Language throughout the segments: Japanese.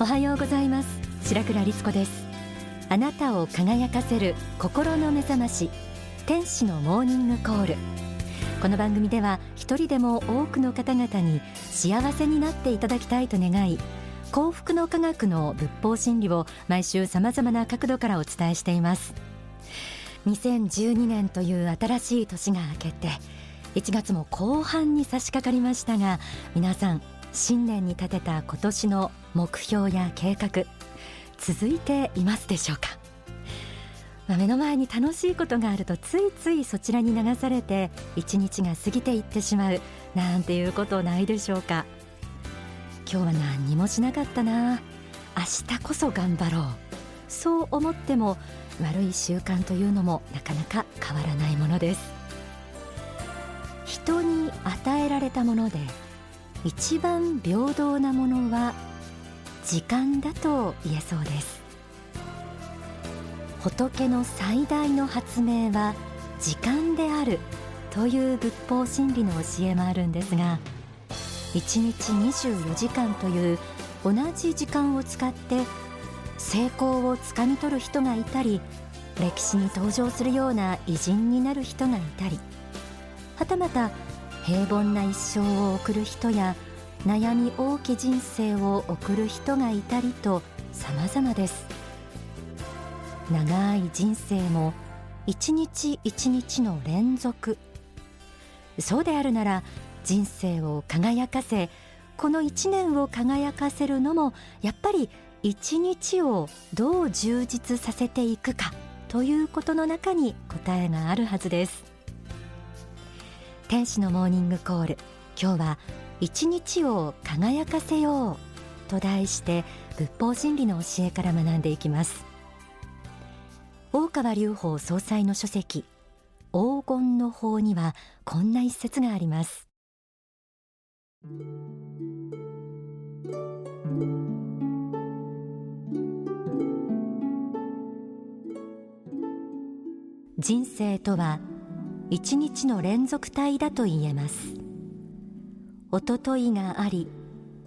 おはようございます。白倉律子です。あなたを輝かせる心の目覚まし天使のモーニングコール。この番組では一人でも多くの方々に幸せになっていただきたいと願い幸福の科学の仏法真理を毎週様々な角度からお伝えしています。2012年という新しい年が明けて1月も後半に差し掛かりましたが皆さん新年に立てた今年の目標や計画続いていますでしょうか、まあ、目の前に楽しいことがあるとついついそちらに流されて一日が過ぎていってしまうなんていうことないでしょうか？今日は何もしなかったな。明日こそ頑張ろう。そう思っても悪い習慣というのもなかなか変わらないものです。人に与えられたもので一番平等なものは時間だと言えそうです。仏の最大の発明は時間であるという仏法真理の教えもあるんですが1日24時間という同じ時間を使って成功をつかみ取る人がいたり歴史に登場するような偉人になる人がいたりはたまた平凡な一生を送る人や悩み多き人生を送る人がいたりと様々です。長い人生も一日一日の連続。そうであるなら人生を輝かせこの一年を輝かせるのもやっぱり一日をどう充実させていくかということの中に答えがあるはずです。天使のモーニングコール。今日は一日を輝かせようと題して仏法真理の教えから学んでいきます。大川隆法総裁の書籍黄金の法にはこんな一節があります。人生とは一日の連続体だと言えます。おとといがあり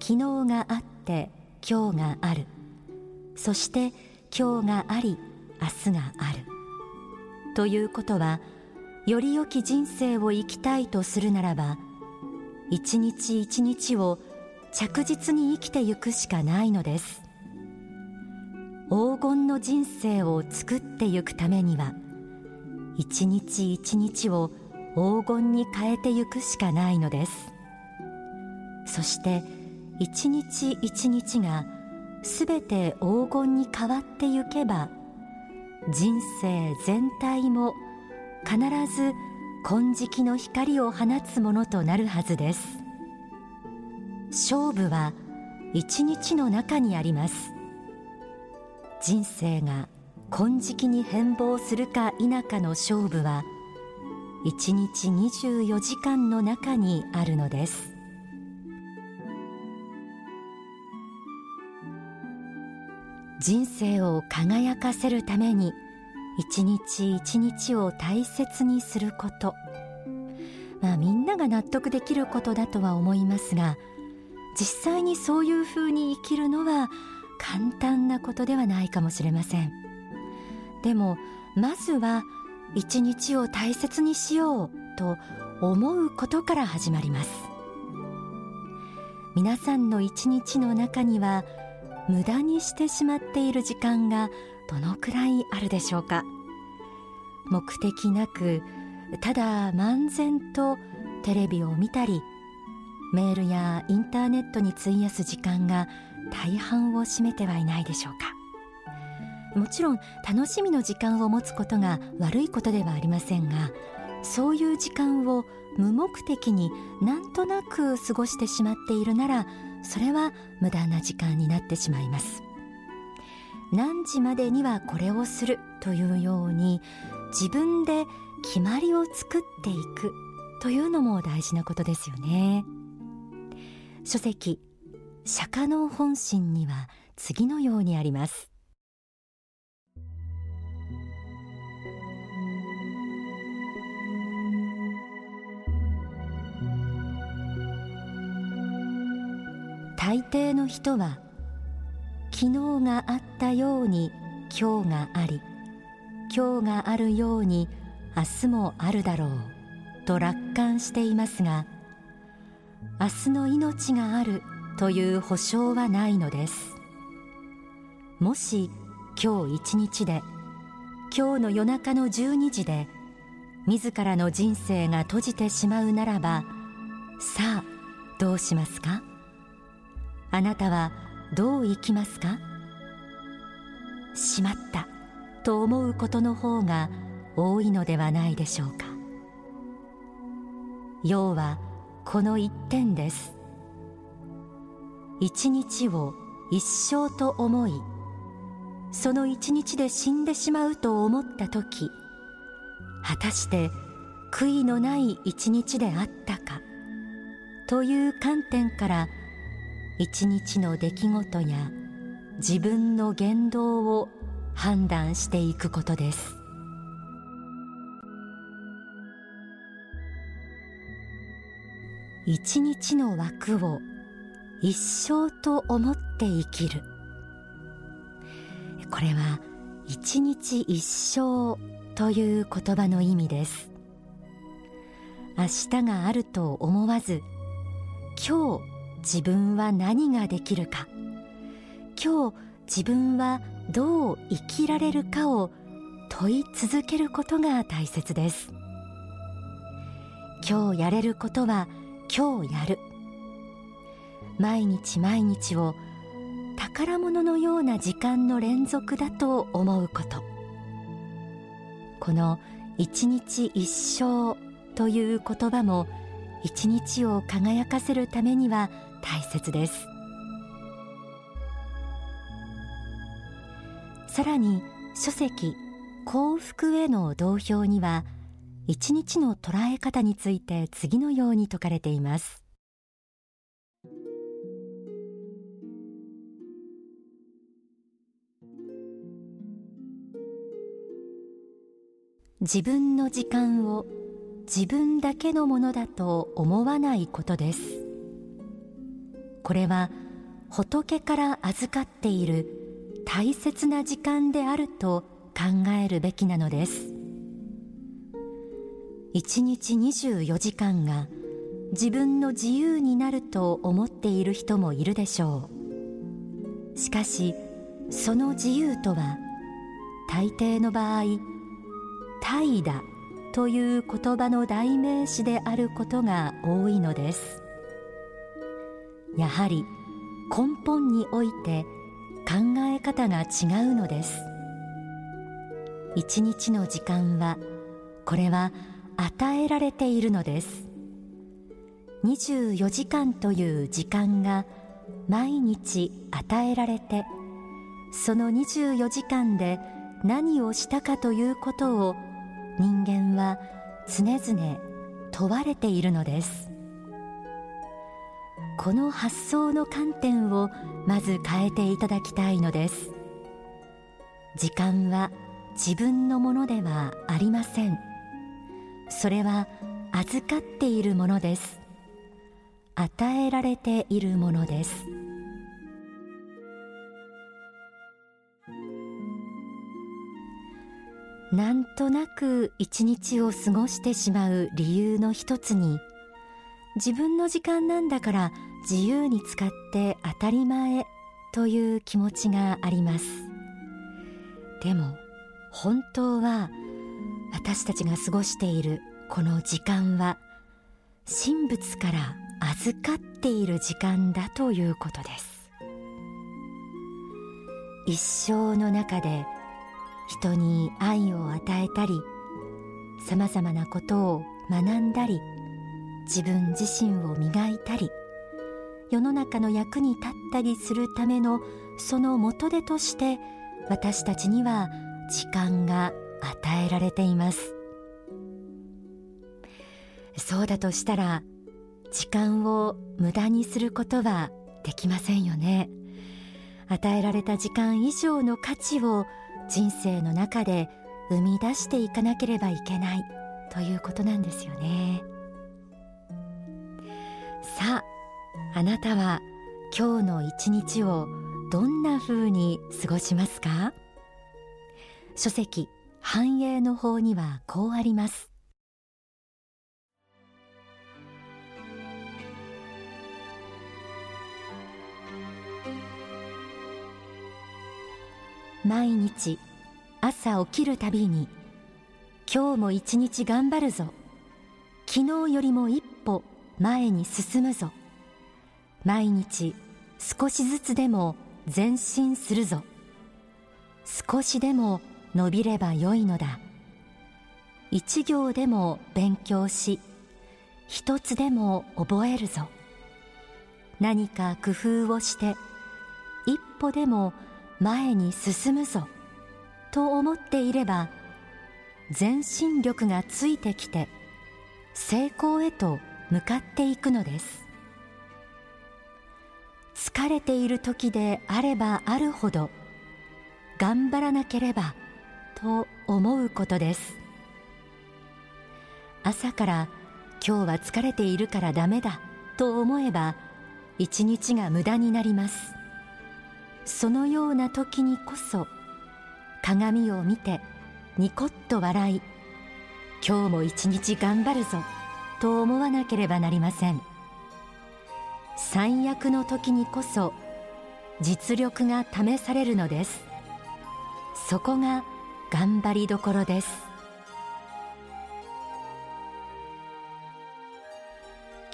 昨日があって今日がある。そして今日があり明日がある。ということはより良き人生を生きたいとするならば一日一日を着実に生きてゆくしかないのです。黄金の人生を作ってゆくためには一日一日を黄金に変えてゆくしかないのです。そして一日一日がすべて黄金に変わってゆけば人生全体も必ず金色の光を放つものとなるはずです。勝負は一日の中にあります。人生が金色に変貌するか否かの勝負は一日24時間の中にあるのです。人生を輝かせるために一日一日を大切にすること。まあみんなが納得できることだとは思いますが実際にそういうふうに生きるのは簡単なことではないかもしれません。でもまずは一日を大切にしようと思うことから始まります。皆さんの一日の中には無駄にしてしまっている時間がどのくらいあるでしょうか？目的なくただ漫然とテレビを見たりメールやインターネットに費やす時間が大半を占めてはいないでしょうか？もちろん楽しみの時間を持つことが悪いことではありませんがそういう時間を無目的になんとなく過ごしてしまっているならそれは無駄な時間になってしまいます。何時までにはこれをするというように自分で決まりを作っていくというのも大事なことですよね。書籍釈迦の本心には次のようにあります。大抵の人は昨日があったように今日があり今日があるように明日もあるだろうと楽観していますが明日の命があるという保証はないのです。もし今日一日で今日の夜中の12時で自らの人生が閉じてしまうならばさあどうしますか？あなたはどう生きますか？しまった。と思うことの方が多いのではないでしょうか。要はこの一点です。一日を一生と思いその一日で死んでしまうと思った時果たして悔いのない一日であったか？という観点から一日の出来事や自分の言動を判断していくことです。一日の枠を一生と思って生きる。これは一日一生という言葉の意味です。明日があると思わず今日自分は何ができるか。今日自分はどう生きられるかを問い続けることが大切です。今日やれることは今日やる。毎日毎日を宝物のような時間の連続だと思うこと。この一日一生という言葉も一日を輝かせるためには大切です。さらに書籍幸福への同票には一日の捉え方について次のように説かれています。自分の時間を自分だけのものだと思わないことです。これは仏から預かっている大切な時間であると考えるべきなのです。一日24時間が自分の自由になると思っている人もいるでしょう。しかしその自由とは大抵の場合怠惰という言葉の代名詞であることが多いのです。やはり根本において考え方が違うのです。一日の時間はこれは与えられているのです。24時間という時間が毎日与えられてその24時間で何をしたかということを人間は常々問われているのです。この発想の観点をまず変えていただきたいのです。時間は自分のものではありません。それは預かっているものです。与えられているものです。なんとなく一日を過ごしてしまう理由の一つに自分の時間なんだから自由に使って当たり前という気持ちがあります。でも本当は私たちが過ごしているこの時間は神仏から預かっている時間だということです。一生の中で人に愛を与えたりさまざまなことを学んだり自分自身を磨いたり世の中の役に立ったりするためのその元手として私たちには時間が与えられています。そうだとしたら時間を無駄にすることはできませんよね。与えられた時間以上の価値を人生の中で生み出していかなければいけないということなんですよね。さああなたは今日の一日をどんな風に過ごしますか？書籍繁栄の法にはこうあります。毎日朝起きるたびに今日も一日頑張るぞ。昨日よりも一歩前に進むぞ。毎日少しずつでも前進するぞ。少しでも伸びればよいのだ。一行でも勉強し一つでも覚えるぞ。何か工夫をして一歩でも前に進むぞ。と思っていれば前進力がついてきて成功へと向かっていくのです。疲れている時であればあるほど頑張らなければと思うことです。朝から今日は疲れているからダメだと思えば一日が無駄になります。そのような時にこそ鏡を見てニコッと笑い今日も一日頑張るぞと思わなければなりません。最悪の時にこそ実力が試されるのです。そこが頑張りどころです。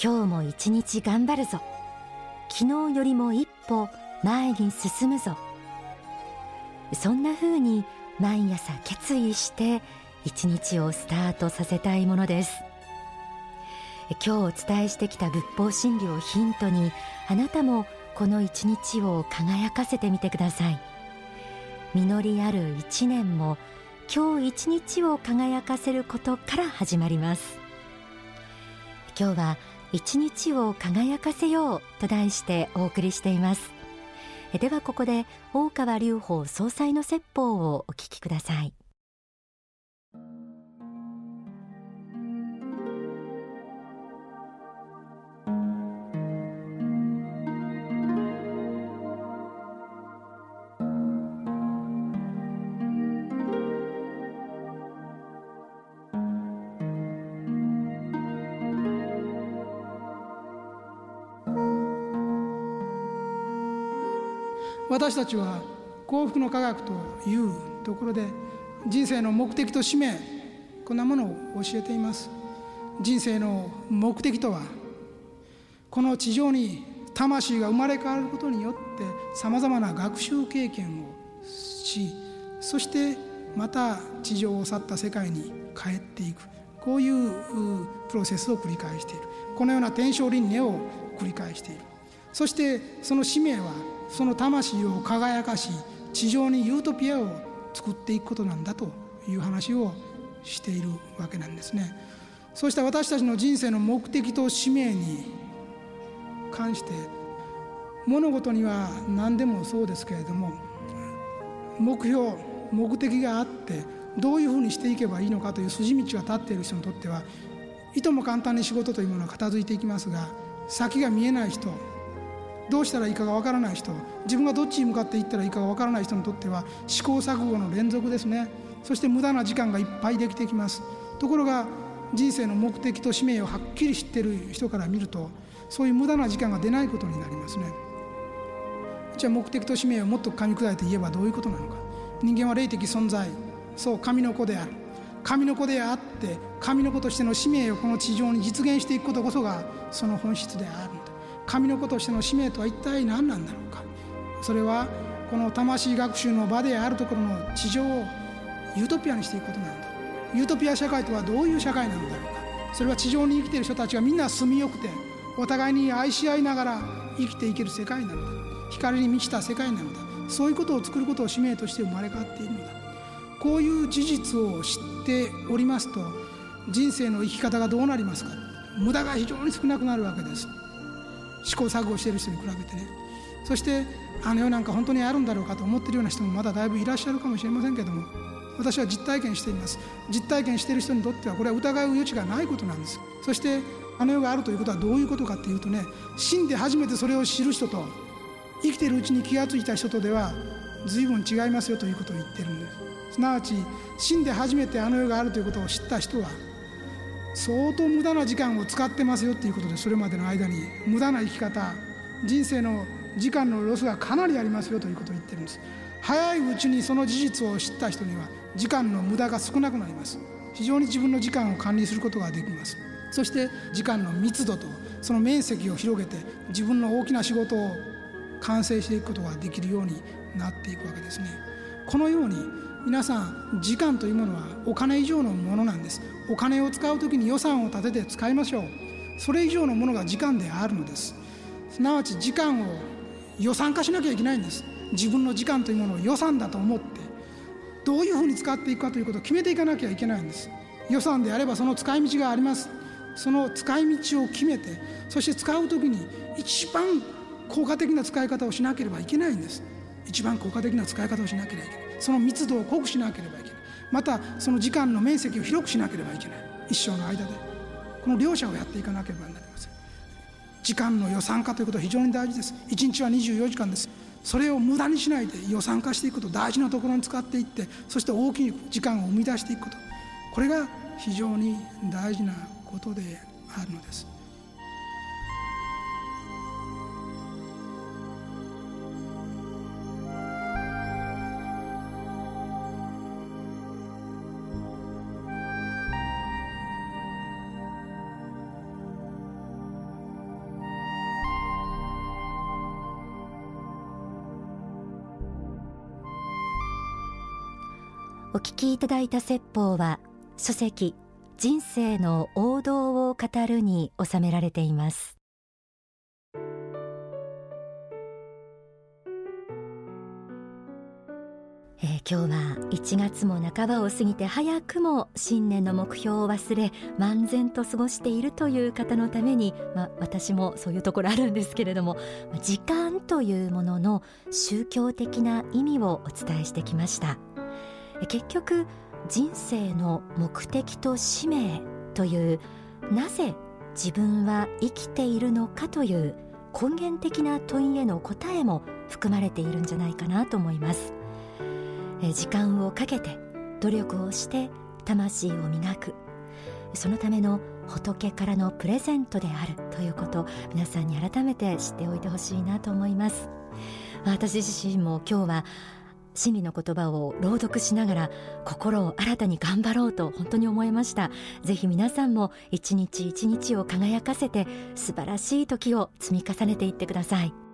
今日も一日頑張るぞ。昨日よりも一歩前に進むぞ。そんな風に毎朝決意して一日をスタートさせたいものです。今日お伝えしてきた仏法真理をヒントにあなたもこの一日を輝かせてみてください。実りある一年も今日一日を輝かせることから始まります。今日は一日を輝かせようと題してお送りしています。ではここで大川隆法総裁の説法をお聞きください。私たちは幸福の科学というところで人生の目的と使命こんなものを教えています。人生の目的とはこの地上に魂が生まれ変わることによってさまざまな学習経験をしそしてまた地上を去った世界に帰っていく。こういうプロセスを繰り返している。このような天正輪廻を繰り返している。そしてその使命はその魂を輝かし地上にユートピアを作っていくことなんだという話をしているわけなんですね。そうした私たちの人生の目的と使命に関して物事には何でもそうですけれども目標目的があってどういうふうにしていけばいいのかという筋道が立っている人にとってはいとも簡単に仕事というものは片付いていきますが先が見えない人どうしたらいいかがわからない人自分がどっちに向かっていったらいいかがわからない人にとっては試行錯誤の連続ですね。そして無駄な時間がいっぱいできてきます。ところが人生の目的と使命をはっきり知ってる人から見るとそういう無駄な時間が出ないことになりますね。じゃあ目的と使命をもっと噛み砕いて言えばどういうことなのか。人間は霊的存在。そう神の子である。神の子であって神の子としての使命をこの地上に実現していくことこそがその本質である。神の子としての使命とは一体何なんだろうか。それはこの魂学習の場であるところの地上をユートピアにしていくことなんだ。ユートピア社会とはどういう社会なのだろうか。それは地上に生きている人たちがみんな住みよくてお互いに愛し合いながら生きていける世界なのだ。光に満ちた世界なのだ。そういうことを作ることを使命として生まれ変わっているのだ。こういう事実を知っておりますと人生の生き方がどうなりますか。無駄が非常に少なくなるわけです。試行錯誤している人に比べてね。そしてあの世なんか本当にあるんだろうかと思ってるような人もまだだいぶいらっしゃるかもしれませんけども私は実体験しています。実体験している人にとってはこれは疑う余地がないことなんです。そしてあの世があるということはどういうことかっていうとね死んで初めてそれを知る人と生きてるうちに気が付いた人とでは随分違いますよということを言ってるんです。すなわち死んで初めてあの世があるということを知った人は相当無駄な時間を使ってますよということでそれまでの間に無駄な生き方人生の時間のロスがかなりありますよということを言ってるんです。早いうちにその事実を知った人には時間の無駄が少なくなります。非常に自分の時間を管理することができます。そして時間の密度とその面積を広げて自分の大きな仕事を完成していくことができるようになっていくわけですね。このように皆さん時間というものはお金以上のものなんです。お金を使う時に予算を立てて使いましょう。それ以上のものが時間であるのです。すなわち時間を予算化しなきゃいけないんです。自分の時間というものを予算だと思ってどういうふうに使っていくかということを決めていかなきゃいけないんです。予算であればその使い道があります。その使い道を決めてそして使う時に一番効果的な使い方をしなければいけないんです。一番効果的な使い方をしなければいけない。その密度を濃くしなければいけない。またその時間の面積を広くしなければいけない。一生の間で。この両者をやっていかなければなりません。時間の予算化ということは非常に大事です。1日は24時間です。それを無駄にしないで予算化していくこと大事なところに使っていってそして大きい時間を生み出していくこと。これが非常に大事なことであるのです。お聞きいただいた説法は書籍人生の王道を語るに収められています。え、今日は1月も半ばを過ぎて早くも新年の目標を忘れ漫然と過ごしているという方のために、まあ、私もそういうところあるんですけれども時間というものの宗教的な意味をお伝えしてきました。結局人生の目的と使命というなぜ自分は生きているのかという根源的な問いへの答えも含まれているんじゃないかなと思います。時間をかけて努力をして魂を磨く。そのための仏からのプレゼントであるということ皆さんに改めて知っておいてほしいなと思います。私自身も今日は真理の言葉を朗読しながら心を新たに頑張ろうと本当に思いました。ぜひ皆さんも一日一日を輝かせて素晴らしい時を積み重ねていってください。